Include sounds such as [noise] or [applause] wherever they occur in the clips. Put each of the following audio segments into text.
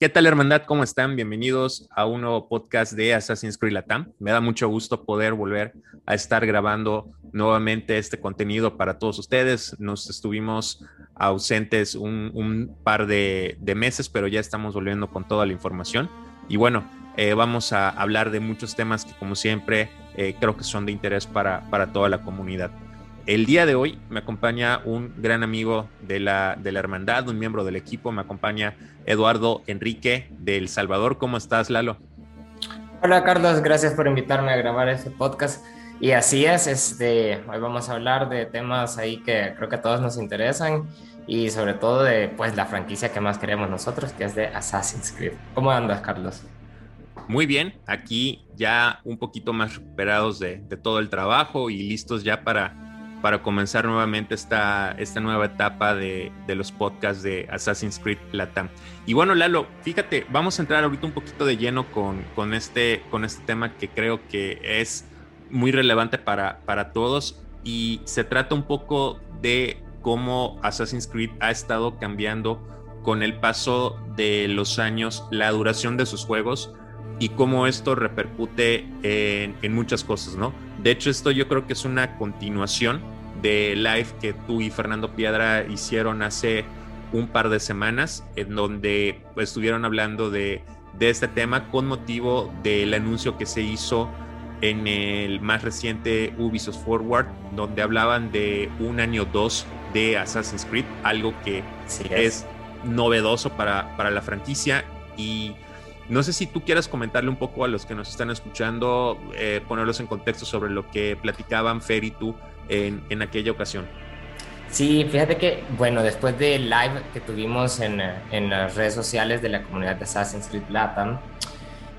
¿Qué tal, hermandad? ¿Cómo están? Bienvenidos a un nuevo podcast de Assassin's Creed Latam. Me da mucho gusto poder volver a estar grabando nuevamente este contenido para todos ustedes. Nos estuvimos ausentes un, par de, meses, pero ya estamos volviendo con toda la información. Y bueno, eh, vamos a hablar de muchos temas que, como siempre, eh, creo que son de interés para, para toda la comunidad. El día de hoy me acompaña un gran amigo de la, de la hermandad, un miembro del equipo, me acompaña Eduardo Enrique de El Salvador. ¿Cómo estás, Lalo? Hola, Carlos, gracias por invitarme a grabar este podcast. Y así es, este, hoy vamos a hablar de temas ahí que creo que a todos nos interesan y sobre todo de pues la franquicia que más queremos nosotros, que es de Assassin's Creed. ¿Cómo andas, Carlos? Muy bien, aquí ya un poquito más recuperados de, de todo el trabajo y listos ya para para comenzar nuevamente esta, esta nueva etapa de, de, los podcasts de Assassin's Creed Latam. Y bueno, Lalo, fíjate, vamos a entrar ahorita un poquito de lleno con, con, este, con este tema que creo que es muy relevante para, para todos y se trata un poco de cómo Assassin's Creed ha estado cambiando con el paso de los años la duración de sus juegos y cómo esto repercute en, en, muchas cosas, ¿no? De hecho, esto yo creo que es una continuación de live que tú y Fernando Piedra hicieron hace un par de semanas, en donde estuvieron hablando de, de este tema con motivo del anuncio que se hizo en el más reciente Ubisoft Forward, donde hablaban de un año 2 de Assassin's Creed, algo que es. es novedoso para, para la franquicia y no sé si tú quieras comentarle un poco a los que nos están escuchando, eh, ponerlos en contexto sobre lo que platicaban Fer y tú en, en, aquella ocasión. Sí, fíjate que, bueno, después del live que tuvimos en, en, las redes sociales de la comunidad de Assassin's Creed Latam,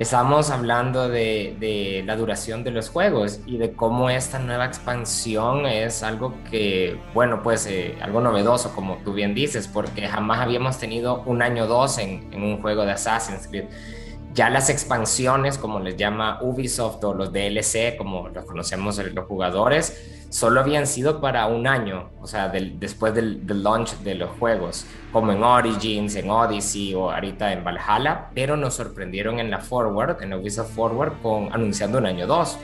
estábamos hablando de, de, la duración de los juegos y de cómo esta nueva expansión es algo que, bueno, pues eh, algo novedoso, como tú bien dices, porque jamás habíamos tenido un año dos en, en un juego de Assassin's Creed ya las expansiones, como les llama Ubisoft o los DLC, como los conocemos los jugadores, solo habían sido para un año, o sea, después del, launch de los juegos, como en Origins, en Odyssey o ahorita en Valhalla, pero nos sorprendieron en la Forward, en Ubisoft Forward, con anunciando un año 2.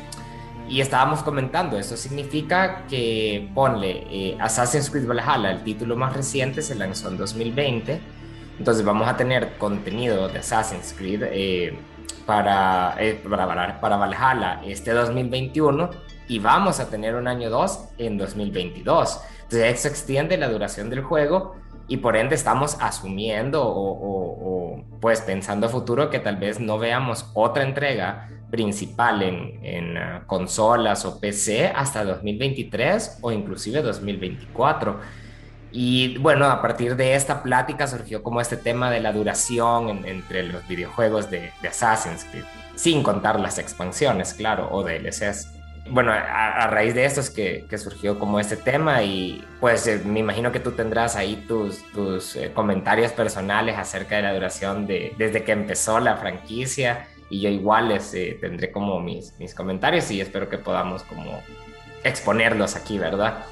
Y estábamos comentando, esto significa que, ponle, eh, Assassin's Creed Valhalla, el título más reciente, se lanzó en 2020 entonces vamos a tener contenido de Assassin's Creed eh, para, eh, para, para, Valhalla este 2021 y vamos a tener un año 2 en 2022. Entonces eso extiende la duración del juego y por ende estamos asumiendo o, pues pensando a futuro que tal vez no veamos otra entrega principal en, en uh, consolas o PC hasta 2023 o inclusive 2024. Y bueno, a partir de esta plática surgió como este tema de la duración entre los videojuegos de, Assassin's Creed, sin contar las expansiones, claro, o DLCs. Bueno, a, raíz de esto es que, surgió como este tema y pues eh, me imagino que tú tendrás ahí tus, tus eh, comentarios personales acerca de la duración de, desde que empezó la franquicia y yo igual les, eh, tendré como mis, mis comentarios y espero que podamos como exponerlos aquí, ¿verdad?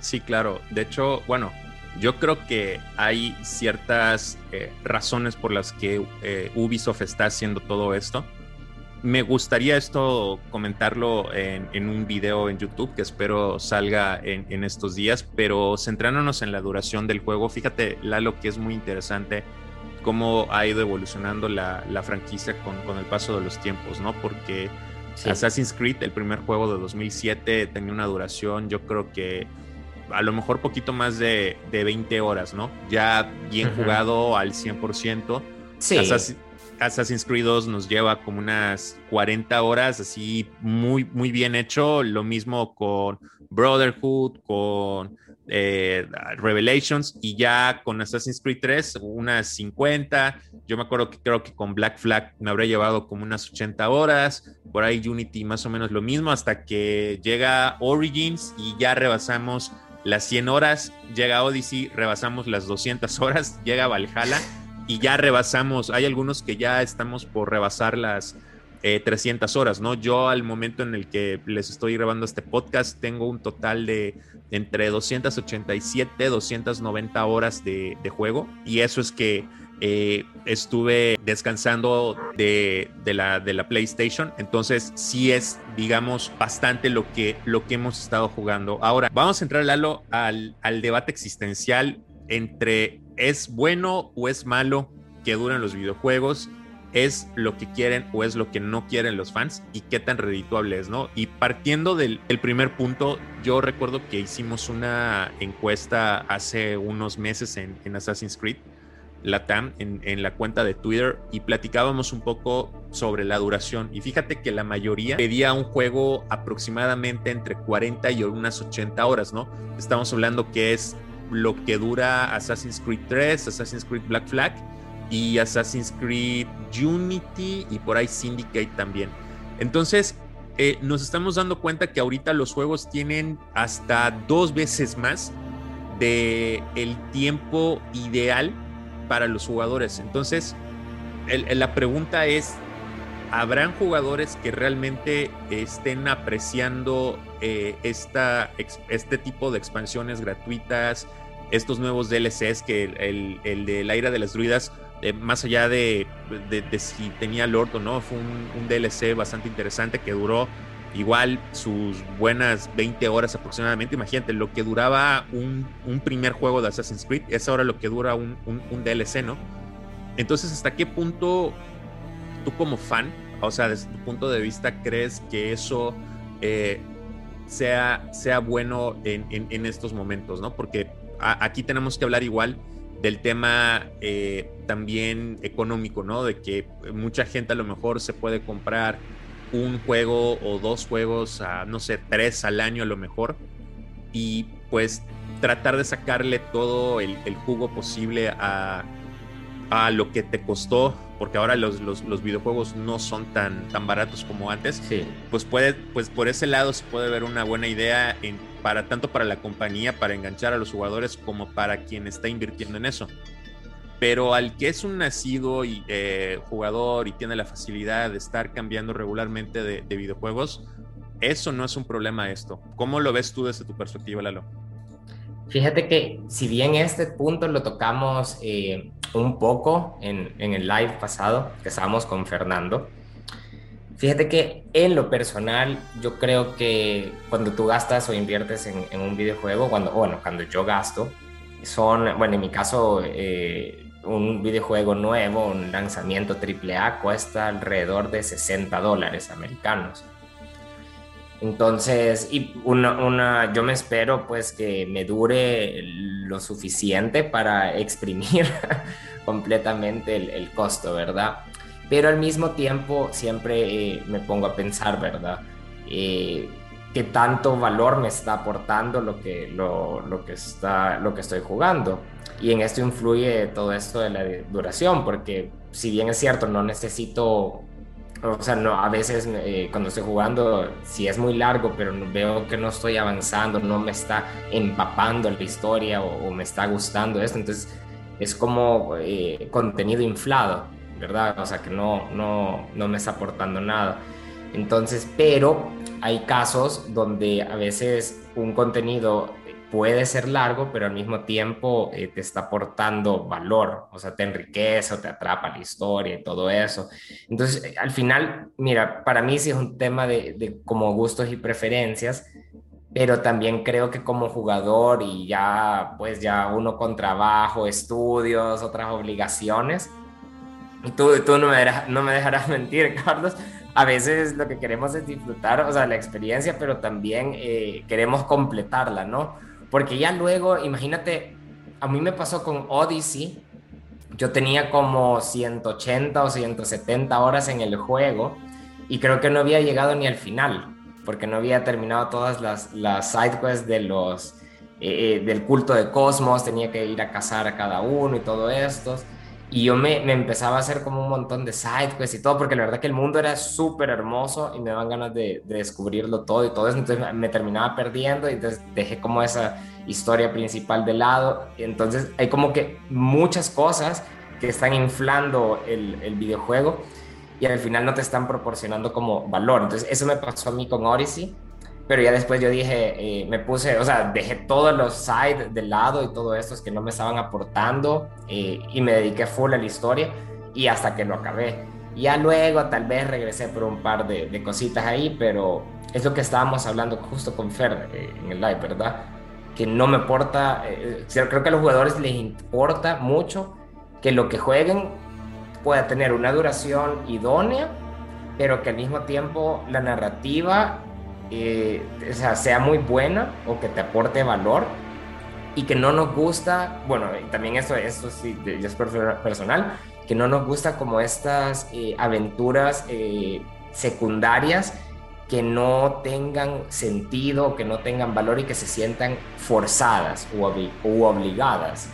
Sí, claro. De hecho, bueno, yo creo que hay ciertas eh, razones por las que eh, Ubisoft está haciendo todo esto. Me gustaría esto comentarlo en, un video en YouTube que espero salga en, estos días, pero centrándonos en la duración del juego, fíjate, Lalo, que es muy interesante cómo ha ido evolucionando la, franquicia con, el paso de los tiempos, ¿no? Porque Assassin's Creed, el primer juego de 2007, tenía una duración, yo creo que a lo mejor poquito más de, de 20 horas, ¿no? Ya bien jugado al 100%. Sí. Assassin's, Creed 2 nos lleva como unas 40 horas, así muy, muy bien hecho. Lo mismo con Brotherhood, con eh, Revelations y ya con Assassin's Creed 3 unas 50. Yo me acuerdo que creo que con Black Flag me habría llevado como unas 80 horas. Por ahí Unity más o menos lo mismo hasta que llega Origins y ya rebasamos las 100 horas, llega Odyssey, rebasamos las 200 horas, [laughs] llega Valhalla y ya rebasamos, hay algunos que ya estamos por rebasar las 300 eh, horas, ¿no? Yo al momento en el que les estoy grabando este podcast tengo un total de entre 287, 290 horas de, de juego y eso es que eh, estuve descansando de, la, de la PlayStation, entonces sí es, digamos, bastante lo que, lo que hemos estado jugando. Ahora, vamos a entrar, al, al debate existencial entre es bueno o es malo que duren los videojuegos es lo que quieren o es lo que no quieren los fans y qué tan redituable es, ¿no? Y partiendo del primer punto, yo recuerdo que hicimos una encuesta hace unos meses en, en Assassin's Creed la en, en, la cuenta de Twitter y platicábamos un poco sobre la duración. Y fíjate que la mayoría pedía un juego aproximadamente entre 40 y unas 80 horas, ¿no? Estamos hablando que es lo que dura Assassin's Creed 3, Assassin's Creed Black Flag y Assassin's Creed Unity y por ahí Syndicate también. Entonces, eh, nos estamos dando cuenta que ahorita los juegos tienen hasta dos veces más de el tiempo ideal para los jugadores. Entonces, la pregunta es, ¿habrán jugadores que realmente estén apreciando eh, esta, este tipo de expansiones gratuitas, estos nuevos DLCs que el, el, de la ira de las druidas, eh, más allá de, de, si tenía Lord o no, fue un, un DLC bastante interesante que duró igual sus buenas 20 horas aproximadamente. Imagínate, lo que duraba un, primer juego de Assassin's Creed es ahora lo que dura un, DLC, ¿no? Entonces, ¿hasta qué punto tú como fan, o sea, desde tu punto de vista, crees que eso eh, sea, sea bueno en, estos momentos, ¿no? Porque aquí tenemos que hablar igual del tema eh, también económico, ¿no? De que mucha gente a lo mejor se puede comprar un juego o dos juegos, a, no sé, tres al año a lo mejor, y pues tratar de sacarle todo el, jugo posible a, a, lo que te costó, porque ahora los, los, videojuegos no son tan, tan baratos como antes, pues, puede, pues por ese lado se puede ver una buena idea en, para tanto para la compañía, para enganchar a los jugadores, como para quien está invirtiendo en eso. Pero al que es un nacido y, eh, jugador y tiene la facilidad de estar cambiando regularmente de, videojuegos, eso no es un problema esto. ¿Cómo lo ves tú desde tu perspectiva, Lalo? Fíjate que si bien este punto lo tocamos eh, un poco en, el live pasado que estábamos con Fernando, fíjate que en lo personal yo creo que cuando tú gastas o inviertes en, un videojuego, cuando, bueno, cuando yo gasto, son, bueno, en mi caso, eh, un videojuego nuevo, un lanzamiento AAA, cuesta alrededor de 60 dólares americanos. Entonces, y una, yo me espero pues que me dure lo suficiente para [laughs] exprimir completamente el, costo, ¿verdad? Pero al mismo tiempo siempre eh, me pongo a pensar, ¿verdad? Eh, qué tanto valor me está aportando lo que, lo, lo, que está, lo que estoy jugando. Y en esto influye todo esto de la duración, porque si bien es cierto, no necesito, o sea, no, a veces eh, cuando estoy jugando, si es muy largo, pero veo que no estoy avanzando, no me está empapando la historia o, me está gustando esto, entonces es como eh, contenido inflado, ¿verdad? O sea, que no, no, no me está aportando nada. Entonces, pero hay casos donde a veces un contenido puede ser largo, pero al mismo tiempo eh, te está aportando valor, o sea, te enriquece o te atrapa la historia y todo eso. Entonces, eh, al final, mira, para mí sí es un tema de, de como gustos y preferencias, pero también creo que como jugador y ya, pues ya uno con trabajo, estudios, otras obligaciones, y tú, tú no, me no me dejarás [laughs] mentir, Carlos, a veces lo que queremos es disfrutar, o sea, la experiencia, pero también eh, queremos completarla, ¿no? Porque ya luego, imagínate, a mí me pasó con Odyssey, yo tenía como 180 o 170 horas en el juego y creo que no había llegado ni al final, porque no había terminado todas las, las sidequests de eh, eh, del culto de Cosmos, tenía que ir a cazar a cada uno y todo esto. Y yo me, me, empezaba a hacer como un montón de sidequests y todo, porque la verdad que el mundo era súper hermoso y me daban ganas de, de, descubrirlo todo y todo eso. Entonces me terminaba perdiendo y dejé como esa historia principal de lado. Entonces hay como que muchas cosas que están inflando el, el videojuego y al final no te están proporcionando como valor. Entonces eso me pasó a mí con Odyssey. Pero ya después yo dije, eh, me puse, o sea, dejé todos los sides de lado y todo esto es que no me estaban aportando eh, y me dediqué full a la historia y hasta que lo acabé. Ya luego tal vez regresé por un par de, cositas ahí, pero es lo que estábamos hablando justo con Fer eh, en el live, ¿verdad? Que no me importa, creo que a los jugadores les importa mucho que lo que jueguen pueda tener una duración idónea, pero que al mismo tiempo la narrativa eh, sea, muy buena o que te aporte valor y que no nos gusta, bueno, también esto, esto sí, es personal, que no nos gusta como estas eh, aventuras eh, secundarias que no tengan sentido, que no tengan valor y que se sientan forzadas u obligadas.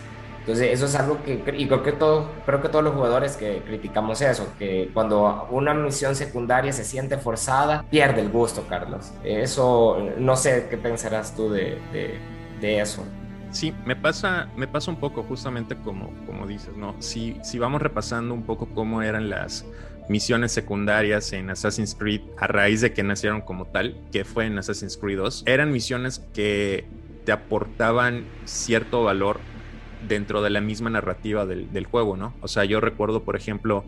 Entonces, eso es algo que, y creo que, todo, creo que todos los jugadores que criticamos eso, que cuando una misión secundaria se siente forzada, pierde el gusto, Carlos. Eso, no sé qué pensarás tú de, de, eso. Sí, me pasa, me pasa un poco justamente como, como dices, ¿no? Si, si vamos repasando un poco cómo eran las misiones secundarias en Assassin's Creed a raíz de que nacieron como tal, que fue en Assassin's Creed 2, eran misiones que te aportaban cierto valor dentro de la misma narrativa del, juego, ¿no? O sea, yo recuerdo, por ejemplo,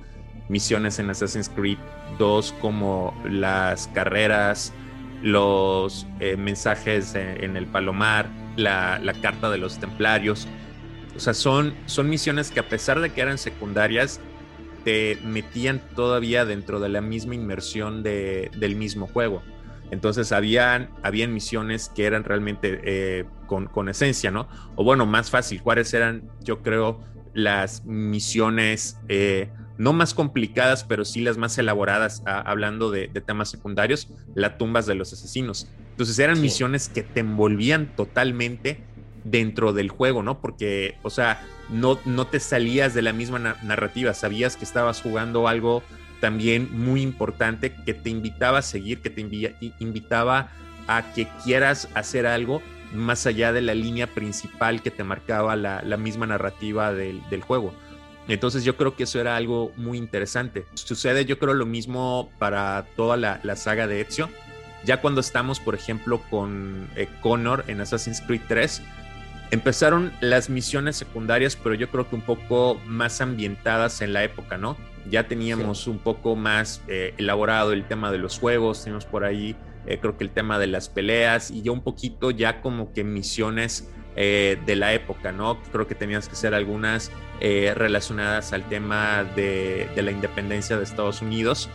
misiones en Assassin's Creed 2 como las carreras, los eh, mensajes en, el palomar, la, carta de los templarios. O sea, son, son misiones que a pesar de que eran secundarias, te metían todavía dentro de la misma inmersión del mismo juego. Entonces habían, habían misiones que eran realmente eh, con, esencia, ¿no? O bueno, más fácil, cuáles eran, yo creo, las misiones eh, no más complicadas, pero sí las más elaboradas, hablando de, temas secundarios, las tumbas de los asesinos. Entonces eran misiones que te envolvían totalmente dentro del juego, ¿no? Porque, o sea, no, no te salías de la misma narrativa, sabías que estabas jugando algo también muy importante que te invitaba a seguir, que te invitaba a que quieras hacer algo más allá de la línea principal que te marcaba la, misma narrativa del, juego. Entonces yo creo que eso era algo muy interesante. Sucede yo creo lo mismo para toda la, saga de Ezio. Ya cuando estamos, por ejemplo, con eh, Connor en Assassin's Creed 3, empezaron las misiones secundarias, pero yo creo que un poco más ambientadas en la época, ¿no? Ya teníamos un poco más eh, elaborado el tema de los juegos, teníamos por ahí eh, creo que el tema de las peleas y ya un poquito ya como que misiones eh, de la época, ¿no? Creo que tenías que hacer algunas relacionadas al tema de, de, la independencia de Estados Unidos.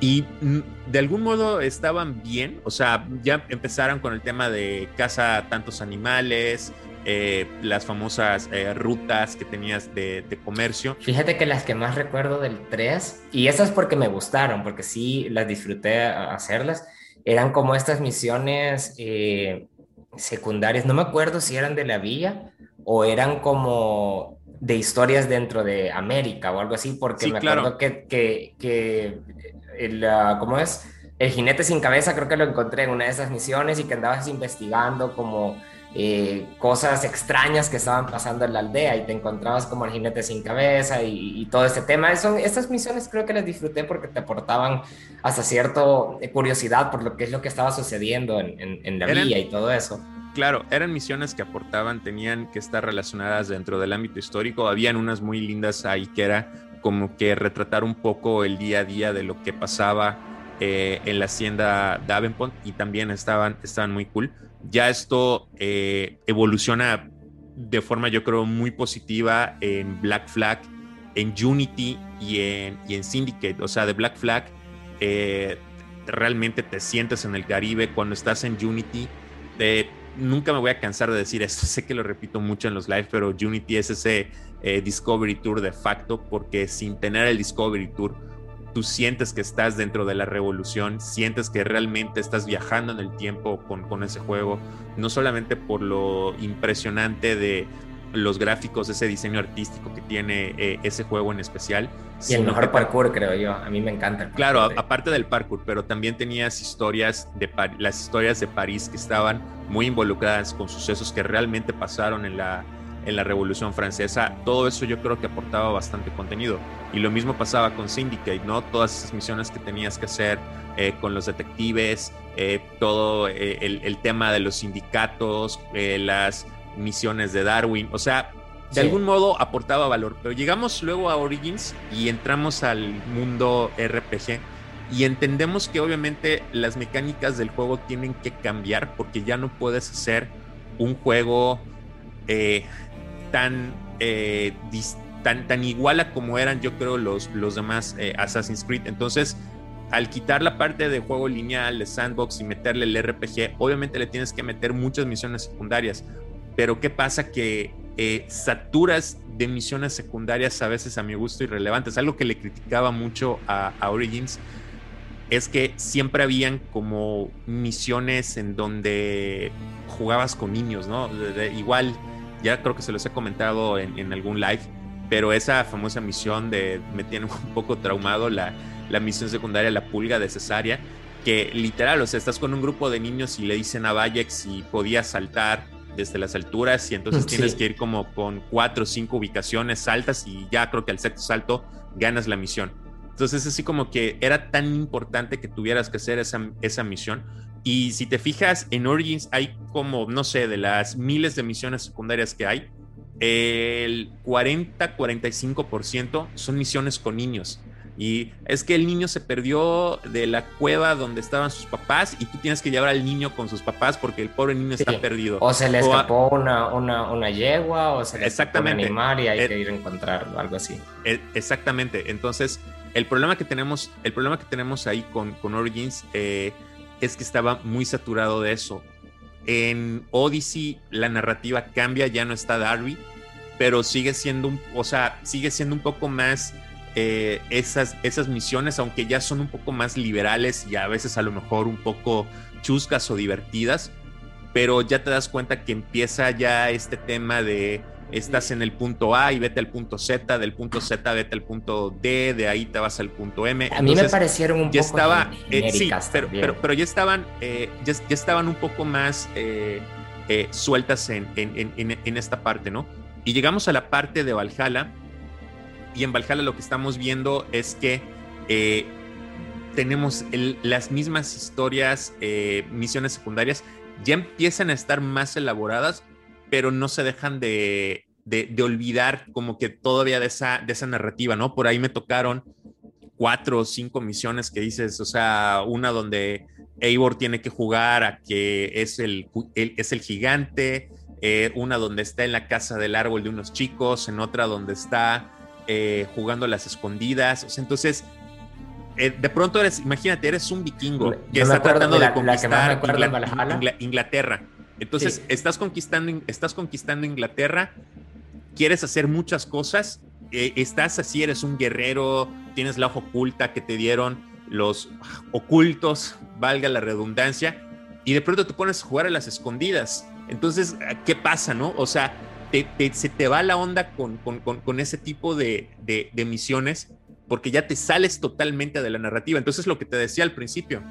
Y mm, de algún modo estaban bien, o sea, ya empezaron con el tema de caza tantos animales, eh, las famosas eh, rutas que tenías de, comercio. Fíjate que las que más recuerdo del 3, y esas porque me gustaron, porque sí las disfruté hacerlas, eran como estas misiones eh, secundarias, no me acuerdo si eran de la villa o eran como de historias dentro de América o algo así, porque me acuerdo que, que, que el, ah, ¿cómo es? El jinete sin cabeza creo que lo encontré en una de esas misiones y que andabas investigando como eh, cosas extrañas que estaban pasando en la aldea y te encontrabas como el jinete sin cabeza y, todo este tema. Son, estas misiones creo que las disfruté porque te aportaban hasta cierto eh, curiosidad por lo que es lo que estaba sucediendo en, la vía y todo eso. Claro, eran misiones que aportaban, tenían que estar relacionadas dentro del ámbito histórico. Habían unas muy lindas ahí que era como que retratar un poco el día a día de lo que pasaba eh, en la hacienda Davenport y también estaban, estaban muy cool ya esto eh, evoluciona de forma yo creo muy positiva en Black Flag, en Unity y en, en Syndicate. O sea, de Black Flag eh, realmente te sientes en el Caribe cuando estás en Unity. nunca me voy a cansar de decir esto, [laughs] sé que lo repito mucho en los live, pero Unity es ese eh, Discovery Tour de facto porque sin tener el Discovery Tour tú sientes que estás dentro de la revolución, sientes que realmente estás viajando en el tiempo con, ese juego, no solamente por lo impresionante de los gráficos, ese diseño artístico que tiene eh, ese juego en especial. Y el mejor parkour, creo yo. A mí me encanta. claro, aparte del parkour, pero también tenías historias de las historias de París que estaban muy involucradas con sucesos que realmente pasaron en la, en la Revolución Francesa, todo eso yo creo que aportaba bastante contenido. Y lo mismo pasaba con Syndicate, ¿no? Todas esas misiones que tenías que hacer eh, con los detectives, eh, todo eh, el, tema de los sindicatos, las misiones de Darwin, o sea, de algún modo aportaba valor. Pero llegamos luego a Origins y entramos al mundo RPG y entendemos que obviamente las mecánicas del juego tienen que cambiar porque ya no puedes hacer un juego eh, tan, eh, tan, tan igual a como eran yo creo los, los demás eh, Assassin's Creed. Entonces, al quitar la parte de juego lineal, de sandbox y meterle el RPG, obviamente le tienes que meter muchas misiones secundarias. Pero ¿qué pasa? Que saturas de misiones secundarias a veces a mi gusto irrelevantes. Algo que le criticaba mucho a, a Origins es que siempre habían como misiones en donde jugabas con niños, ¿no? igual, ya creo que se los he comentado en, algún live, pero esa famosa misión de me tiene [laughs] un poco traumado la, misión secundaria, la pulga de cesárea, que literal, o sea, estás con un grupo de niños y le dicen a Vayex si podía saltar desde las alturas y entonces tienes que ir como con cuatro o cinco ubicaciones altas y ya creo que al sexto salto ganas la misión. Entonces, así como que era tan importante que tuvieras que hacer esa, esa misión. Y si te fijas, en Origins hay como, no sé, de las miles de misiones secundarias que hay, el 40-45% son misiones con niños. Y es que el niño se perdió de la cueva donde estaban sus papás y tú tienes que llevar al niño con sus papás porque el pobre niño está perdido. O se le escapó una, una, una, yegua o se le exactamente. escapó un animal y hay eh, que ir a encontrarlo, algo así. Eh, exactamente. Entonces, el problema que tenemos, el problema que tenemos ahí con, con Origins eh, es que estaba muy saturado de eso. En Odyssey la narrativa cambia, ya no está Darby, pero sigue siendo un, o sea, sigue siendo un poco más eh, esas, esas misiones, aunque ya son un poco más liberales y a veces a lo mejor un poco chuscas o divertidas, pero ya te das cuenta que empieza ya este tema de estás en el punto A y vete al punto Z, del punto Z vete al punto D, de ahí te vas al punto M. A mí me parecieron un ya poco estaba, eh, sí, pero, pero, ya estaban, eh, ya, estaban un poco más eh, sueltas en, en, esta parte, ¿no? Y llegamos a la parte de Valhalla y en Valhalla lo que estamos viendo es que tenemos las mismas historias, misiones secundarias, ya empiezan a estar más elaboradas, pero no se dejan de, olvidar como que todavía de esa, de esa narrativa, ¿no? Por ahí me tocaron cuatro o cinco misiones que dices, o sea, una donde Eivor tiene que jugar a que es el, es el gigante, eh, una donde está en la casa del árbol de unos chicos, en otra donde está eh, jugando las escondidas, o sea, entonces... Eh, de pronto eres, imagínate, eres un vikingo que está tratando de, conquistar Inglaterra entonces, estás, conquistando, estás conquistando Inglaterra, quieres hacer muchas cosas, eh, estás así, eres un guerrero, tienes la hoja oculta que te dieron los ocultos, valga la redundancia, y de pronto te pones a jugar a las escondidas. Entonces, ¿qué pasa, no? O sea, se te va la onda con, ese tipo de, de, misiones porque ya te sales totalmente de la narrativa. Entonces, lo que te decía al principio,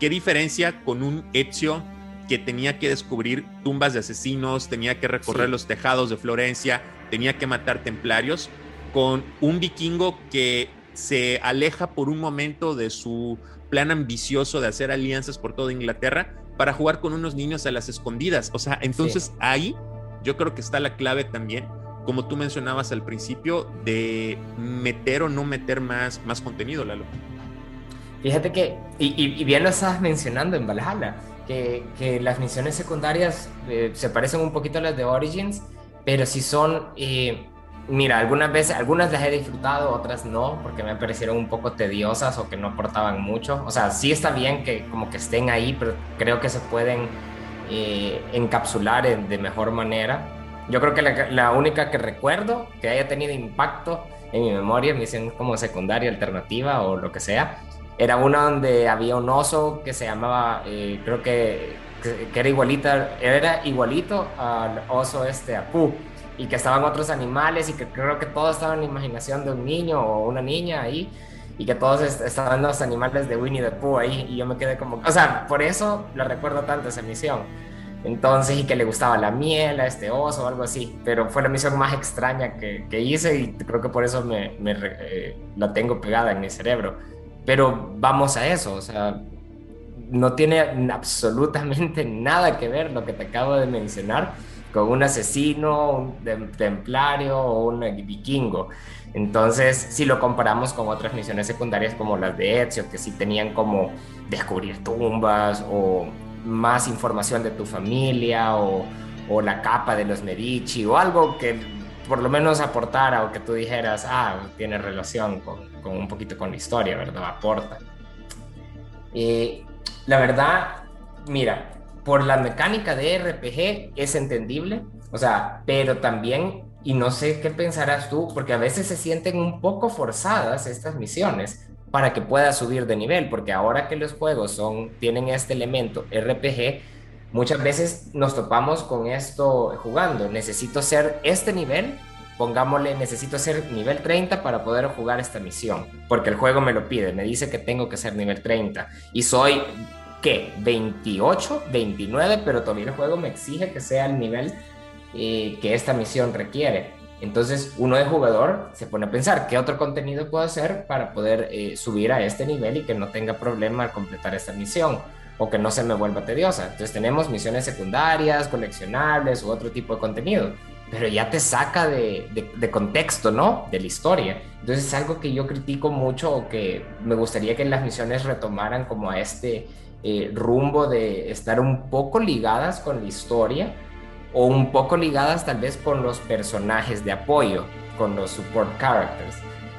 ¿qué diferencia con un Ezio que tenía que descubrir tumbas de asesinos, tenía que recorrer los tejados de Florencia, tenía que matar templarios, con un vikingo que se aleja por un momento de su plan ambicioso de hacer alianzas por toda Inglaterra para jugar con unos niños a las escondidas. O sea, entonces ahí yo creo que está la clave también, como tú mencionabas al principio, de meter o no meter más, más contenido, Lalo. Fíjate que, y, y bien lo estabas mencionando en Valhalla, que, las misiones secundarias eh, se parecen un poquito a las de Origins, pero si son, eh, mira, algunas veces, algunas las he disfrutado, otras no, porque me parecieron un poco tediosas o que no aportaban mucho. O sea, sí está bien que como que estén ahí, pero creo que se pueden eh, encapsular de mejor manera. Yo creo que la, la, única que recuerdo que haya tenido impacto en mi memoria, misión como secundaria, alternativa o lo que sea, era una donde había un oso que se llamaba, eh, creo que, que, era igualita, era igualito al oso este Apu y que estaban otros animales y que creo que todo estaba en la imaginación de un niño o una niña ahí y que todos estaban los animales de Winnie the Pooh ahí y yo me quedé como, o sea, por eso la recuerdo tanto esa misión. Entonces, y que le gustaba la miel a este oso o algo así. Pero fue la misión más extraña que, que hice y creo que por eso me, me eh, la tengo pegada en mi cerebro. Pero vamos a eso, o sea, no tiene absolutamente nada que ver lo que te acabo de mencionar con un asesino, un templario o un vikingo. Entonces, si lo comparamos con otras misiones secundarias como las de Ezio, que sí tenían como descubrir tumbas o más información de tu familia o, o la capa de los Medici o algo que por lo menos aportara o que tú dijeras, ah, tiene relación con, con un poquito con la historia, ¿verdad? Aporta. Y la verdad, mira, por la mecánica de RPG es entendible, o sea, pero también, y no sé qué pensarás tú, porque a veces se sienten un poco forzadas estas misiones para que puedas subir de nivel, porque ahora que los juegos son, tienen este elemento RPG, muchas veces nos topamos con esto jugando, necesito ser este nivel, pongámosle, necesito ser nivel 30 para poder jugar esta misión, porque el juego me lo pide, me dice que tengo que ser nivel 30 y soy ¿qué? 28, 29, pero todavía el juego me exige que sea el nivel eh, que esta misión requiere. Entonces uno de jugador se pone a pensar qué otro contenido puedo hacer para poder eh, subir a este nivel y que no tenga problema al completar esta misión o que no se me vuelva tediosa. Entonces tenemos misiones secundarias, coleccionables u otro tipo de contenido, pero ya te saca de, de, de contexto, ¿no? De la historia. Entonces es algo que yo critico mucho o que me gustaría que las misiones retomaran como a este eh, rumbo de estar un poco ligadas con la historia o un poco ligadas tal vez con los personajes de apoyo, con los support characters,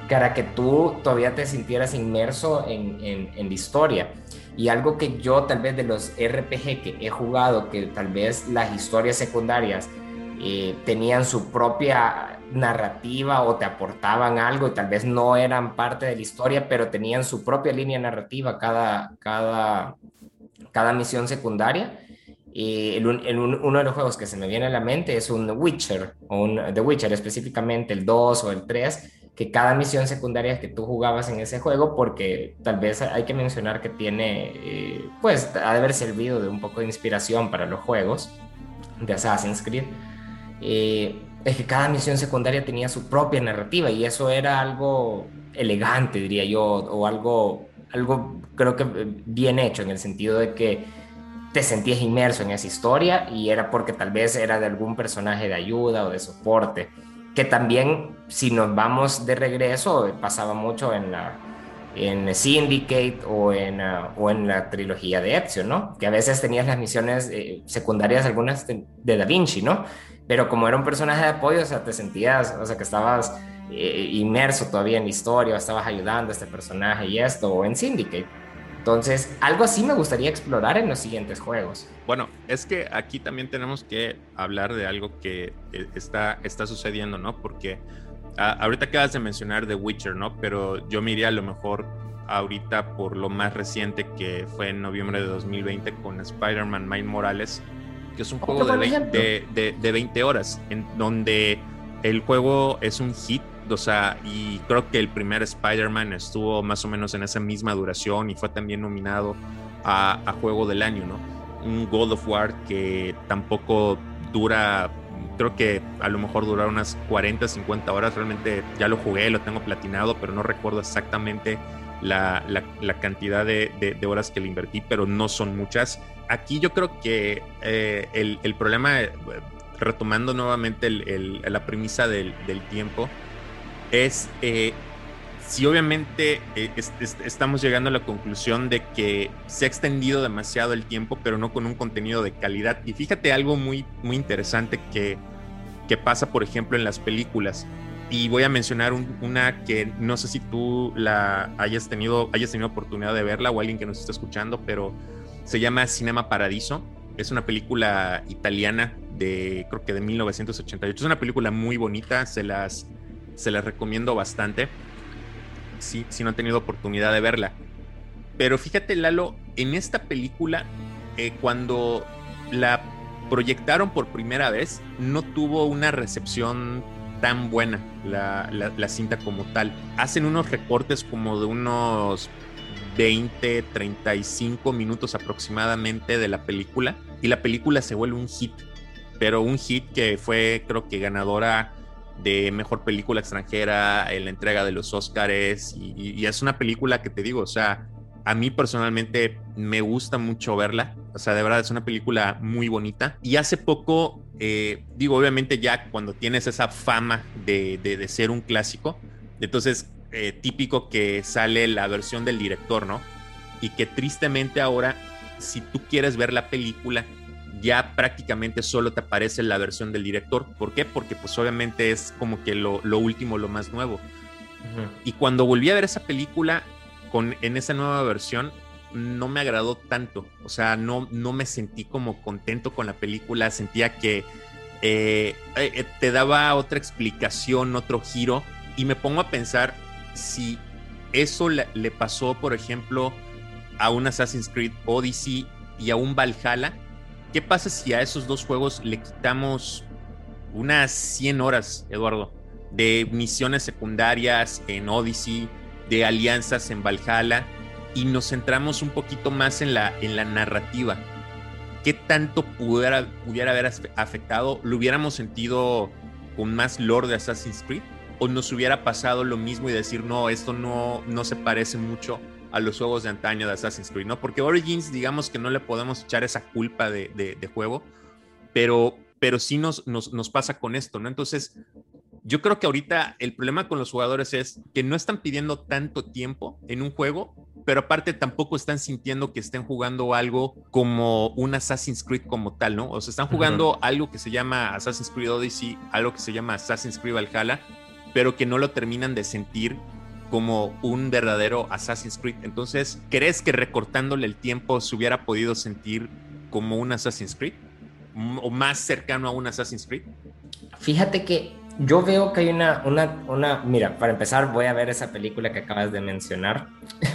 para que tú todavía te sintieras inmerso en, en, la historia. Y algo que yo tal vez de los RPG que he jugado, que tal vez las historias secundarias eh, tenían su propia narrativa o te aportaban algo y tal vez no eran parte de la historia, pero tenían su propia línea narrativa cada, cada, cada misión secundaria. Y el, uno de los juegos que se me viene a la mente es un Witcher, o un The Witcher específicamente, el 2 o el 3, que cada misión secundaria que tú jugabas en ese juego, porque tal vez hay que mencionar que tiene, eh, pues, ha de haber servido de un poco de inspiración para los juegos de Assassin's Creed. Eh, es que cada misión secundaria tenía su propia narrativa y eso era algo elegante, diría yo, o algo algo creo que bien hecho en el sentido de que te sentías inmerso en esa historia y era porque tal vez era de algún personaje de ayuda o de soporte, que también si nos vamos de regreso pasaba mucho en la en Syndicate o en, uh, o en la trilogía de Ezio, ¿no? Que a veces tenías las misiones eh, secundarias, algunas de, de Da Vinci, ¿no? Pero como era un personaje de apoyo, o sea, te sentías, o sea, que estabas eh, inmerso todavía en la historia, estabas ayudando a este personaje y esto, o en Syndicate. Entonces, algo así me gustaría explorar en los siguientes juegos. Bueno, es que aquí también tenemos que hablar de algo que eh, está, está sucediendo, ¿no? Porque ah, ahorita acabas de mencionar The Witcher, ¿no? Pero yo me iría a lo mejor ahorita por lo más reciente que fue en noviembre de 2020 con Spider-Man Miles Morales, que es un juego de de, de 20 horas, en donde el juego es un hit o sea, y creo que el primer Spider-Man estuvo más o menos en esa misma duración y fue también nominado a, Juego del Año, ¿no? Un God of War que tampoco dura, creo que a lo mejor dura unas 40, 50 horas, realmente ya lo jugué, lo tengo platinado, pero no recuerdo exactamente la, cantidad de, horas que le invertí, pero no son muchas. Aquí yo creo que eh, el, problema, eh, retomando nuevamente la premisa del tiempo, es eh, si obviamente eh, estamos llegando a la conclusión de que se ha extendido demasiado el tiempo, pero no con un contenido de calidad. Y fíjate algo muy, muy interesante que, que pasa, por ejemplo, en las películas. Y voy a mencionar una que no sé si tú la hayas tenido, hayas tenido oportunidad de verla o alguien que nos está escuchando, pero se llama Cinema Paradiso. Es una película italiana de, creo que de 1988. Es una película muy bonita, se las se la recomiendo bastante. Si, si no han tenido oportunidad de verla. Pero fíjate, Lalo, en esta película, eh, cuando la proyectaron por primera vez, no tuvo una recepción tan buena la, la, cinta como tal. Hacen unos recortes como de unos 20, 35 minutos aproximadamente de la película y la película se vuelve un hit, pero un hit que fue creo que ganadora de mejor película extranjera en la entrega de los Oscars y, es una película que te digo, o sea, a mí personalmente me gusta mucho verla, o sea, de verdad es una película muy bonita y hace poco, eh, digo, obviamente ya cuando tienes esa fama de, de, ser un clásico, entonces eh, típico que sale la versión del director, ¿no? Y que tristemente ahora, si tú quieres ver la película, ya prácticamente solo te aparece la versión del director. ¿Por qué? Porque pues obviamente es como que lo, último, lo más nuevo. Y cuando volví a ver esa película con, en esa nueva versión, no me agradó tanto. O sea, no, no me sentí como contento con la película. Sentía que eh, eh, te daba otra explicación, otro giro. Y me pongo a pensar si eso le, le pasó, por ejemplo, a un Assassin's Creed Odyssey y a un Valhalla ¿Qué pasa si a esos dos juegos le quitamos unas 100 horas, Eduardo, de misiones secundarias en Odyssey, de alianzas en Valhalla y nos centramos un poquito más en la, en la narrativa? ¿Qué tanto pudiera, pudiera haber afectado? ¿Lo hubiéramos sentido con más lore de Assassin's Creed? ¿O nos hubiera pasado lo mismo y decir, no, esto no, no se parece mucho a los juegos de antaño de Assassin's Creed, ¿no? Porque Origins, digamos que no le podemos echar esa culpa de, juego, pero, pero sí nos, nos, pasa con esto, ¿no? Entonces, yo creo que ahorita el problema con los jugadores es que no están pidiendo tanto tiempo en un juego, pero aparte tampoco están sintiendo que estén jugando algo como un Assassin's Creed como tal, ¿no? O sea, están jugando algo que se llama Assassin's Creed Odyssey, algo que se llama Assassin's Creed Valhalla, pero que no lo terminan de sentir como un verdadero Assassin's Creed. Entonces, ¿crees que recortándole el tiempo se hubiera podido sentir como un Assassin's Creed? ¿O más cercano a un Assassin's Creed? Fíjate que yo veo que hay una, una, una, mira, para empezar voy a ver esa película que acabas de mencionar,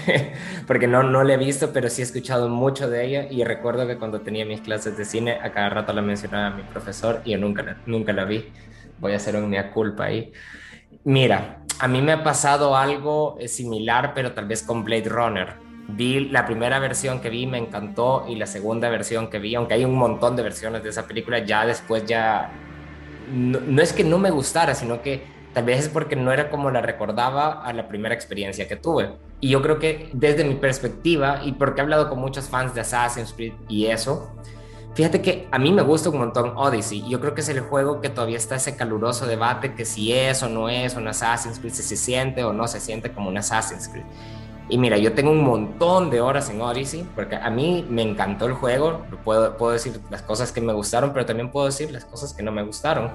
[laughs] porque no, no la he visto, pero sí he escuchado mucho de ella y recuerdo que cuando tenía mis clases de cine, a cada rato la mencionaba mi profesor y yo nunca, nunca la vi. Voy a hacer un mea culpa ahí. Mira, a mí me ha pasado algo eh, similar, pero tal vez con Blade Runner. Vi la primera versión que vi, me encantó, y la segunda versión que vi, aunque hay un montón de versiones de esa película, ya después ya... No, es que no me gustara, sino que tal vez es porque no era como la recordaba a la primera experiencia que tuve. Y yo creo que desde mi perspectiva, y porque he hablado con muchos fans de Assassin's Creed y eso, Fíjate que a mí me gusta un montón Odyssey. Yo creo que es el juego que todavía está ese caluroso debate que si es o no es un Assassin's Creed, si se siente o no se siente como un Assassin's Creed. Y mira, yo tengo un montón de horas en Odyssey porque a mí me encantó el juego. Puedo, puedo decir las cosas que me gustaron, pero también puedo decir las cosas que no me gustaron.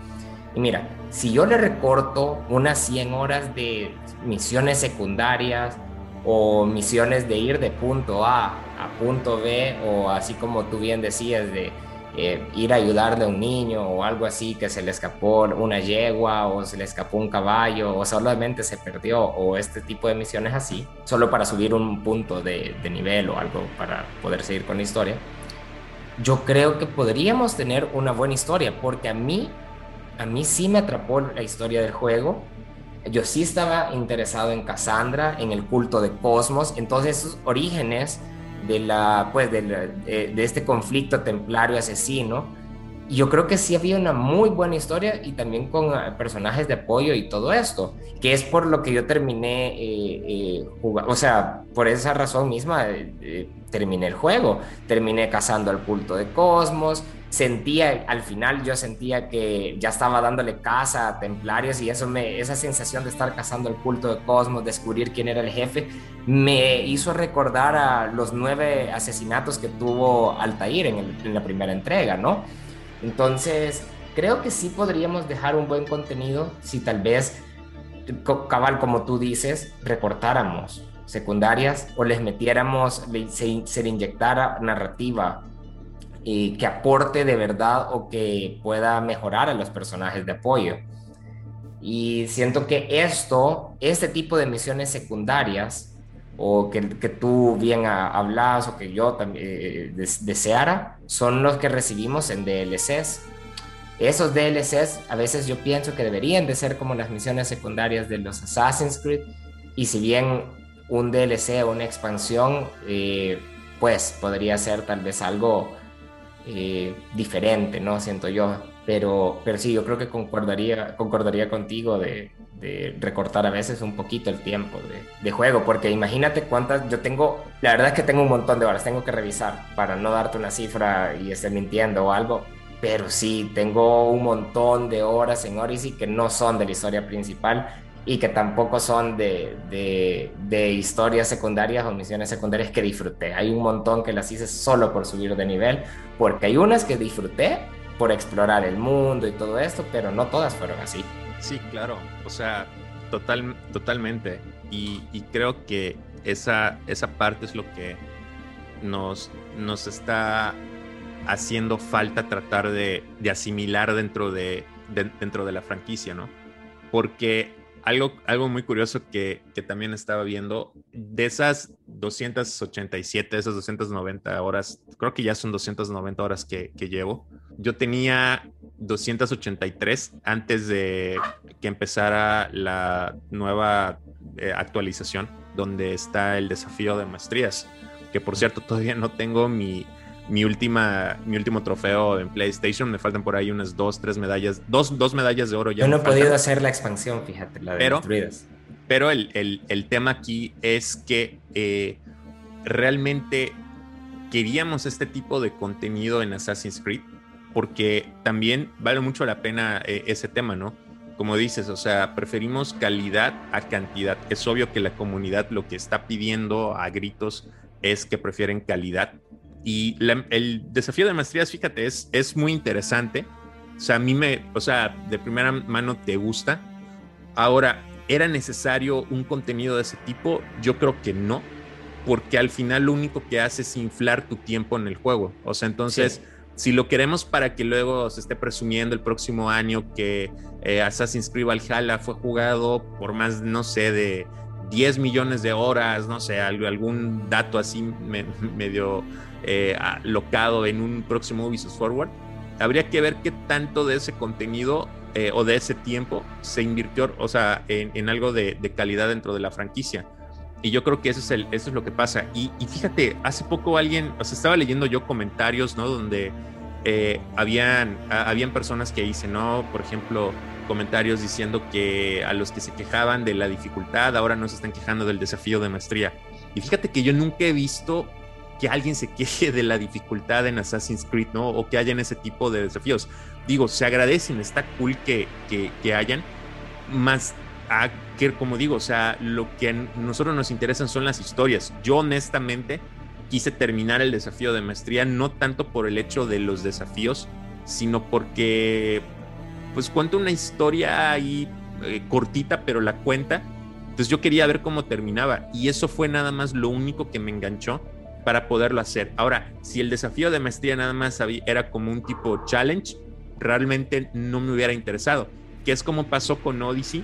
Y mira, si yo le recorto unas 100 horas de misiones secundarias o misiones de ir de punto A a punto B o así como tú bien decías de eh, ir a ayudarle a un niño o algo así que se le escapó una yegua o se le escapó un caballo o solamente se perdió o este tipo de misiones así, solo para subir un punto de, de nivel o algo para poder seguir con la historia. Yo creo que podríamos tener una buena historia porque a mí, a mí sí me atrapó la historia del juego yo sí estaba interesado en Cassandra, en el culto de Cosmos, entonces sus orígenes de, la, pues, de, este conflicto templario asesino. yo creo que sí había una muy buena historia y también con ah, personajes de apoyo y todo esto, que es por lo que yo terminé eh, eh o sea, por esa razón misma eh, eh, terminé el juego, terminé cazando al culto de Cosmos, sentía, al final yo sentía que ya estaba dándole casa a templarios y eso me, esa sensación de estar cazando el culto de Cosmos, descubrir quién era el jefe, me hizo recordar a los nueve asesinatos que tuvo Altair en, la primera entrega, ¿no? Entonces, creo que sí podríamos dejar un buen contenido si tal vez, cabal como tú dices, recortáramos secundarias o les metiéramos, se, se le inyectara narrativa que aporte de verdad o que pueda mejorar a los personajes de apoyo. Y siento que esto, este tipo de misiones secundarias, o que, que tú bien hablas o que yo también eh, deseara, son los que recibimos en DLCs. Esos DLCs a veces yo pienso que deberían de ser como las misiones secundarias de los Assassin's Creed. Y si bien un DLC o una expansión, eh, pues podría ser tal vez algo eh, diferente, ¿no? Siento yo. Pero, pero sí, yo creo que concordaría, concordaría contigo de, de recortar a veces un poquito el tiempo de, de, juego, porque imagínate cuántas, yo tengo, la verdad es que tengo un montón de horas, tengo que revisar para no darte una cifra y estar mintiendo o algo, pero sí, tengo un montón de horas en Odyssey que no son de la historia principal y que tampoco son de, de, de, historias secundarias o misiones secundarias que disfruté. Hay un montón que las hice solo por subir de nivel, porque hay unas que disfruté por explorar el mundo y todo esto, pero no todas fueron así. Sí, claro, o sea, total, totalmente. Y, y creo que esa, esa parte es lo que nos, nos está haciendo falta tratar de, de asimilar dentro de, de, dentro de la franquicia, ¿no? Porque algo, algo muy curioso que, que, también estaba viendo, de esas 287, esas 290 horas, creo que ya son 290 horas que, que llevo, yo tenía 283 antes de que empezara la nueva eh, actualización, donde está el desafío de maestrías, que por cierto todavía no tengo mi, mi, última, mi último trofeo en PlayStation. Me faltan por ahí unas dos, tres medallas, dos, dos medallas de oro ya. Yo no he podido hacer la expansión, fíjate, la de pero, Pero el, el, el, tema aquí es que eh, realmente queríamos este tipo de contenido en Assassin's Creed porque también vale mucho la pena eh, ese tema, ¿no? Como dices, o sea, preferimos calidad a cantidad. Es obvio que la comunidad lo que está pidiendo a gritos es que prefieren calidad y el desafío de maestrías, fíjate, es, es muy interesante. O sea, a mí me, o sea, de primera mano te gusta. Ahora, ¿era necesario un contenido de ese tipo? Yo creo que no, porque al final lo único que hace es inflar tu tiempo en el juego. O sea, entonces, sí. si lo queremos para que luego se esté presumiendo el próximo año que eh, Assassin's Creed Valhalla fue jugado por más, no sé, de 10 millones de horas, no sé, algún dato así me, medio eh, locado en un próximo Ubisoft Forward. Habría que ver qué tanto de ese contenido eh, o de ese tiempo se invirtió, o sea, en, algo de, calidad dentro de la franquicia. Y yo creo que eso es, el, eso es lo que pasa. Y, fíjate, hace poco alguien, o sea, estaba leyendo yo comentarios, ¿no? Donde eh, habían, habían personas que dicen, ¿no? Por ejemplo, comentarios diciendo que a los que se quejaban de la dificultad ahora no se están quejando del desafío de maestría. Y fíjate que yo nunca he visto que alguien se queje de la dificultad en Assassin's Creed, ¿no? O que hayan ese tipo de desafíos. Digo, se agradecen, está cool que, que, hayan, más a que, como digo, o sea, lo que a nosotros nos interesan son las historias. Yo honestamente quise terminar el desafío de maestría no tanto por el hecho de los desafíos, sino porque pues cuenta una historia ahí eh, cortita, pero la cuenta. Entonces yo quería ver cómo terminaba y eso fue nada más lo único que me enganchó para poderlo hacer. Ahora, si el desafío de maestría nada más era como un tipo challenge, realmente no me hubiera interesado, que es como pasó con Odyssey.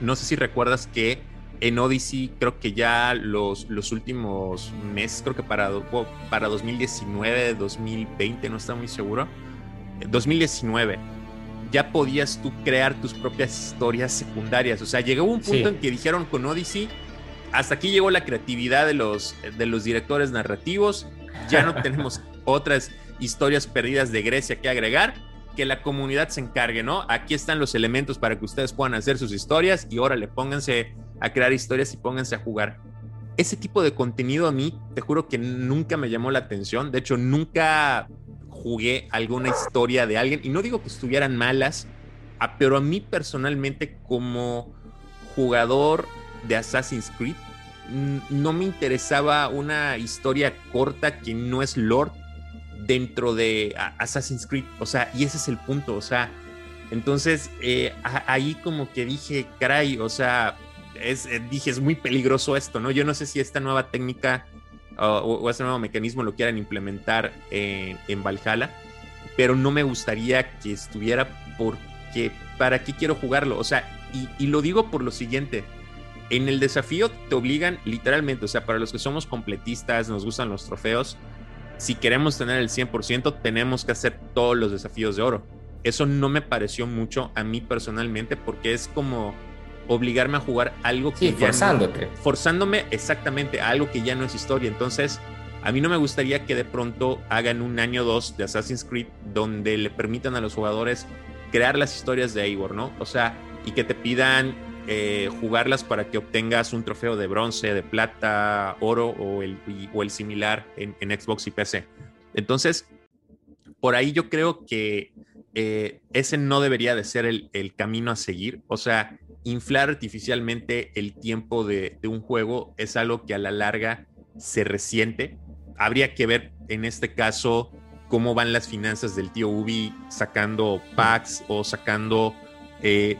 No sé si recuerdas que en Odyssey creo que ya los, los últimos meses, creo que para, para 2019, 2020, no está muy seguro, 2019, ya podías tú crear tus propias historias secundarias. O sea, llegó un punto sí. en que dijeron con Odyssey, hasta aquí llegó la creatividad de los, de los directores narrativos, ya no [laughs] tenemos otras historias perdidas de Grecia que agregar, que la comunidad se encargue, ¿no? Aquí están los elementos para que ustedes puedan hacer sus historias y órale, pónganse a crear historias y pónganse a jugar. Ese tipo de contenido a mí, te juro que nunca me llamó la atención, de hecho nunca jugué alguna historia de alguien, y no digo que estuvieran malas, pero a mí personalmente como jugador de Assassin's Creed, no me interesaba una historia corta que no es lore dentro de Assassin's Creed. O sea, y ese es el punto. O sea, entonces eh, ahí como que dije, caray, o sea, es, eh, dije, es muy peligroso esto, ¿no? Yo no sé si esta nueva técnica o, este nuevo mecanismo lo quieran implementar en, en Valhalla, pero no me gustaría que estuviera porque, ¿para qué quiero jugarlo? O sea, y lo digo por lo siguiente en el desafío te obligan literalmente, o sea, para los que somos completistas, nos gustan los trofeos, si queremos tener el 100%, tenemos que hacer todos los desafíos de oro. Eso no me pareció mucho a mí personalmente porque es como obligarme a jugar algo que sí, ya forzándote. No, forzándome exactamente a algo que ya no es historia. Entonces, A mí no me gustaría que de pronto hagan un año 2 de Assassin's Creed donde le permitan a los jugadores crear las historias de Eivor, ¿no? O sea, y que te pidan eh, jugarlas para que obtengas un trofeo de bronce, de plata, oro o el, o el similar en, Xbox y PC. Entonces, por ahí yo creo que eh, ese no debería de ser el, camino a seguir. O sea, inflar artificialmente el tiempo de, un juego es algo que a la larga se resiente. Habría que ver en este caso cómo van las finanzas del tío Ubi sacando packs o sacando eh,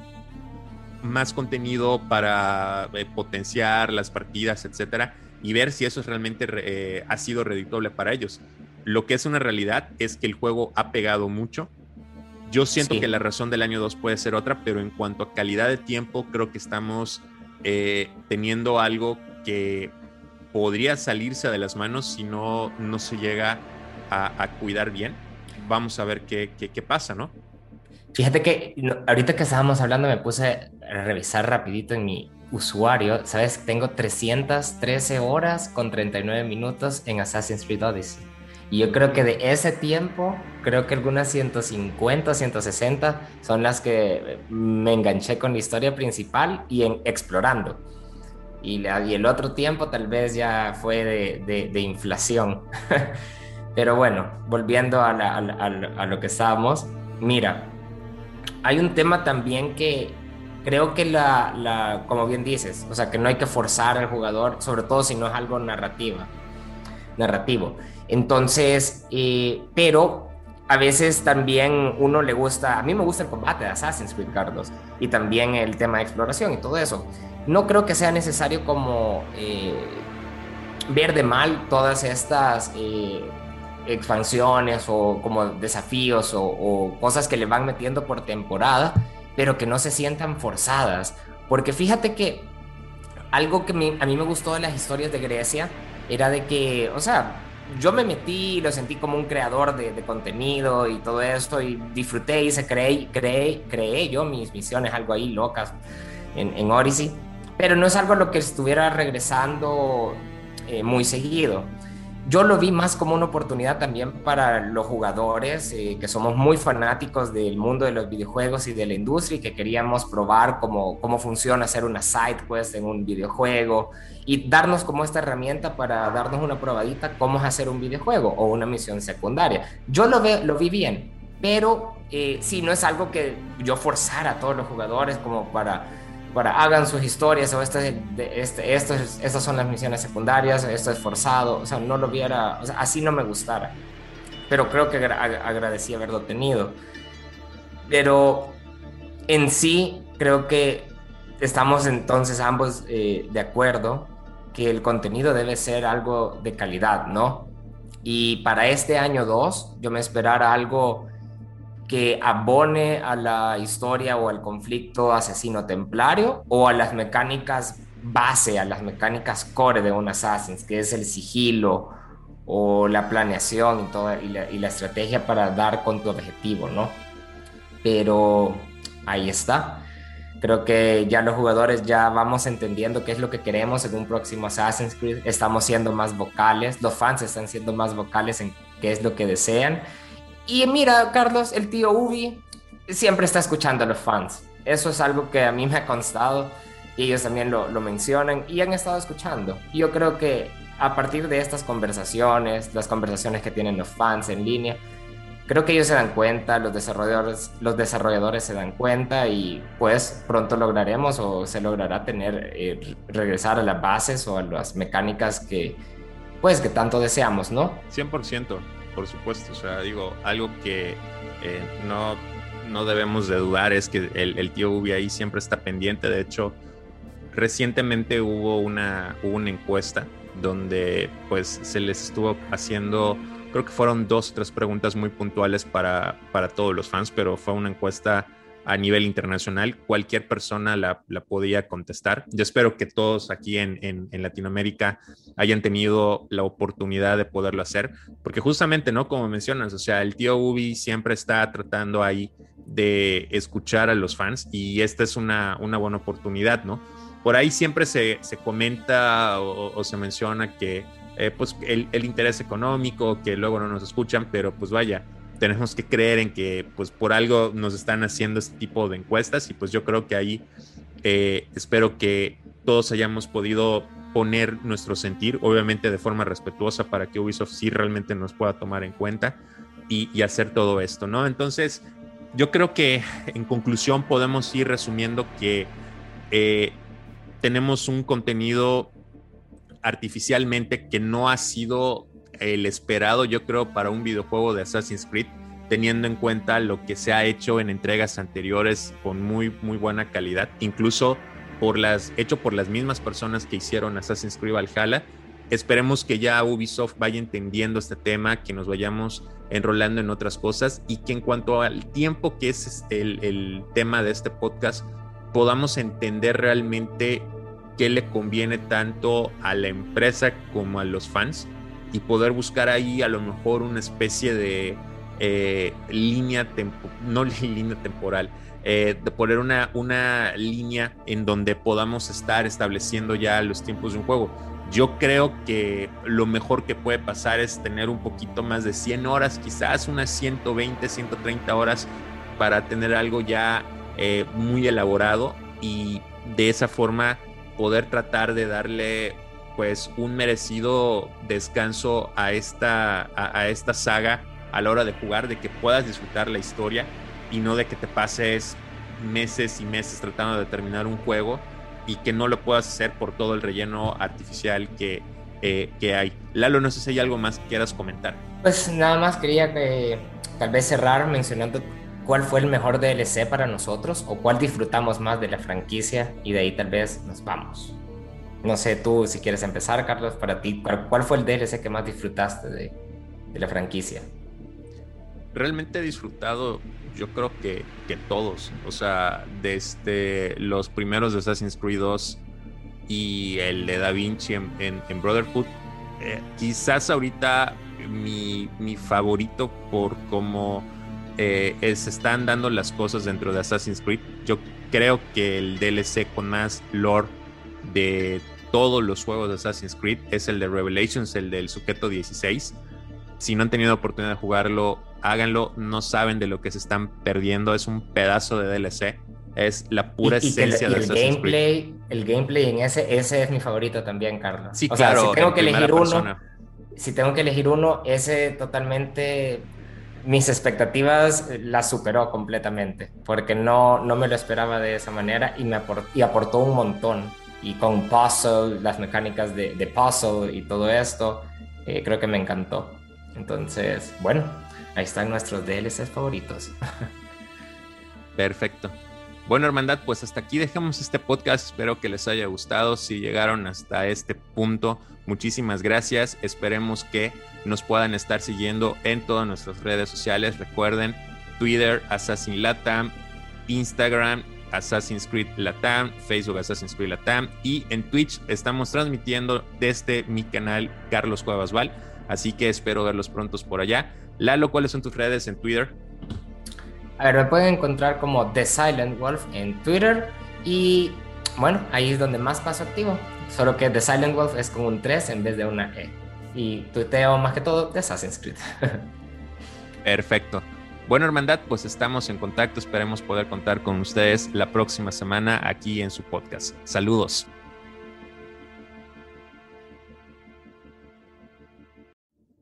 más contenido para eh, potenciar las partidas, etcétera, y ver si eso realmente eh, ha sido redituable para ellos. Lo que es una realidad es que el juego ha pegado mucho. Yo siento que la razón del año 2 puede ser otra, pero en cuanto a calidad de tiempo, creo que estamos eh, teniendo algo que podría salirse de las manos si no, no se llega a, cuidar bien. Vamos a ver qué, qué, qué pasa, ¿no? Fíjate que ahorita que estábamos hablando me puse a revisar rapidito en mi usuario, ¿sabes? Tengo 313 horas con 39 minutos en Assassin's Creed Odyssey. Y yo creo que de ese tiempo, creo que algunas 150, 160 son las que me enganché con la historia principal y en explorando. Y, y el otro tiempo tal vez ya fue de, de, inflación. [laughs] Pero bueno, volviendo a, a lo que estábamos, mira, hay un tema también que creo que la, como bien dices, o sea, que no hay que forzar al jugador, sobre todo si no es algo narrativa, narrativo. Entonces, eh, pero a veces también uno le gusta, a mí me gusta el combate de Assassin's Creed, Carlos, y también el tema de exploración y todo eso. No creo que sea necesario como eh, ver de mal todas estas... Eh, expansiones o como desafíos o, cosas que le van metiendo por temporada, pero que no se sientan forzadas. Porque fíjate que algo que a mí me gustó de las historias de Grecia era de que, o sea, yo me metí y lo sentí como un creador de, contenido y todo esto y disfruté y se creé, creé, creé yo mis misiones, algo ahí locas en, en Odyssey, pero no es algo a lo que estuviera regresando eh, muy seguido yo lo vi más como una oportunidad también para los jugadores eh, que somos muy fanáticos del mundo de los videojuegos y de la industria y que queríamos probar cómo, cómo funciona hacer una side quest en un videojuego y darnos como esta herramienta para darnos una probadita cómo es hacer un videojuego o una misión secundaria. Yo lo, ve, lo vi bien, pero eh, sí, no es algo que yo forzara a todos los jugadores como para para hagan sus historias o este, este, esto, estas son las misiones secundarias, esto es forzado, o sea, no lo viera, o sea, así no me gustara. Pero creo que agradecí haberlo tenido. Pero en sí, creo que estamos entonces ambos eh, de acuerdo que el contenido debe ser algo de calidad, ¿no? Y para este año 2, yo me esperara algo que abone a la historia o al conflicto asesino templario o a las mecánicas base, a las mecánicas core de un Assassin's, que es el sigilo o la planeación y, toda, y, la, estrategia para dar con tu objetivo, ¿no? Pero ahí está. Creo que ya los jugadores ya vamos entendiendo qué es lo que queremos en un próximo Assassin's Creed. Estamos siendo más vocales, los fans están siendo más vocales en qué es lo que desean y mira, Carlos, el tío Ubi siempre está escuchando a los fans. Eso es algo que a mí me ha constado y ellos también lo, mencionan y han estado escuchando. Yo creo que a partir de estas conversaciones, las conversaciones que tienen los fans en línea, creo que ellos se dan cuenta, los desarrolladores, los desarrolladores se dan cuenta y pues pronto lograremos o se logrará tener, eh, regresar a las bases o a las mecánicas que pues que tanto deseamos, ¿no? 100% por supuesto. O sea, digo, algo que eh, no, no debemos de dudar es que el, tío Ubi ahí siempre está pendiente. De hecho, recientemente hubo una, una encuesta donde pues se les estuvo haciendo, creo que fueron dos o tres preguntas muy puntuales para, para todos los fans, pero fue una encuesta a nivel internacional. Cualquier persona la, podía contestar. Yo espero que todos aquí en, Latinoamérica hayan tenido la oportunidad de poderlo hacer, porque justamente, ¿no? Como mencionas, o sea, el tío Ubi siempre está tratando ahí de escuchar a los fans y esta es una, una buena oportunidad, ¿no? Por ahí siempre se, comenta o, se menciona que eh, pues el, el, interés económico, que luego no nos escuchan, pero pues vaya, tenemos que creer en que pues por algo nos están haciendo este tipo de encuestas y pues yo creo que ahí eh, espero que todos hayamos podido poner nuestro sentir, obviamente de forma respetuosa para que Ubisoft sí realmente nos pueda tomar en cuenta y, hacer todo esto, ¿no? Entonces, yo creo que en conclusión podemos ir resumiendo que eh, tenemos un contenido artificialmente que no ha sido el esperado, yo creo, para un videojuego de Assassin's Creed, teniendo en cuenta lo que se ha hecho en entregas anteriores con muy, muy buena calidad, incluso por las, hecho por las mismas personas que hicieron Assassin's Creed Valhalla. Esperemos que ya Ubisoft vaya entendiendo este tema, que nos vayamos enrolando en otras cosas y que en cuanto al tiempo que es este, el, el tema de este podcast, podamos entender realmente qué le conviene tanto a la empresa como a los fans y poder buscar ahí a lo mejor una especie de eh, línea, no [laughs] línea temporal, eh, de poner una, una línea en donde podamos estar estableciendo ya los tiempos de un juego. Yo creo que lo mejor que puede pasar es tener un poquito más de 100 horas, quizás unas 120, 130 horas para tener algo ya eh, muy elaborado y de esa forma poder tratar de darle pues un merecido descanso a esta, a, esta saga a la hora de jugar, de que puedas disfrutar la historia y no de que te pases meses y meses tratando de terminar un juego y que no lo puedas hacer por todo el relleno artificial que, eh, que hay. Lalo, no sé si hay algo más que quieras comentar. Pues nada más quería que tal vez cerrar mencionando cuál fue el mejor DLC para nosotros o cuál disfrutamos más de la franquicia y de ahí tal vez nos vamos. No sé tú si quieres empezar, Carlos, para ti, ¿cuál fue el DLC que más disfrutaste de, la franquicia? Realmente he disfrutado, yo creo que, que todos, o sea, desde los primeros de Assassin's Creed 2 y el de Da Vinci en, en, Brotherhood. Eh, quizás ahorita mi, mi favorito por cómo eh, se están dando las cosas dentro de Assassin's Creed. Yo creo que el DLC con más lore de todos los juegos de Assassin's Creed es el de Revelations, el del sujeto 16. Si no han tenido oportunidad de jugarlo, háganlo. No saben de lo que se están perdiendo. Es un pedazo de DLC. Es la pura esencia de Assassin's gameplay, Creed. El gameplay en ese, ese es mi favorito también, Carlos. Sí, claro. si tengo que elegir uno, si tengo que elegir uno, ese totalmente mis expectativas las superó completamente, porque no, no me lo esperaba de esa manera y me aportó, y aportó un montón. Y con puzzle, las mecánicas de, puzzle y todo esto, eh, creo que me encantó. Entonces, bueno, ahí están nuestros DLCs favoritos. [laughs] Perfecto. Bueno, hermandad, pues hasta aquí dejamos este podcast. Espero que les haya gustado. Si llegaron hasta este punto, muchísimas gracias. Esperemos que nos puedan estar siguiendo en todas nuestras redes sociales. Recuerden, Twitter, Assassin Latam, Instagram, Assassin's Creed Latam, Facebook Assassin's Creed Latam y en Twitch estamos transmitiendo desde mi canal Carlos Cuevas Val. Así que espero verlos prontos por allá. Lalo, ¿cuáles son tus redes en Twitter? A ver, me pueden encontrar como The Silent Wolf en Twitter y bueno, ahí es donde más paso activo. Solo que The Silent Wolf es con un 3 en vez de una E. Y tuiteo más que todo de Assassin's Creed. [laughs] Perfecto. Bueno, hermandad, pues estamos en contacto. Esperemos poder contar con ustedes la próxima semana aquí en su podcast. Saludos.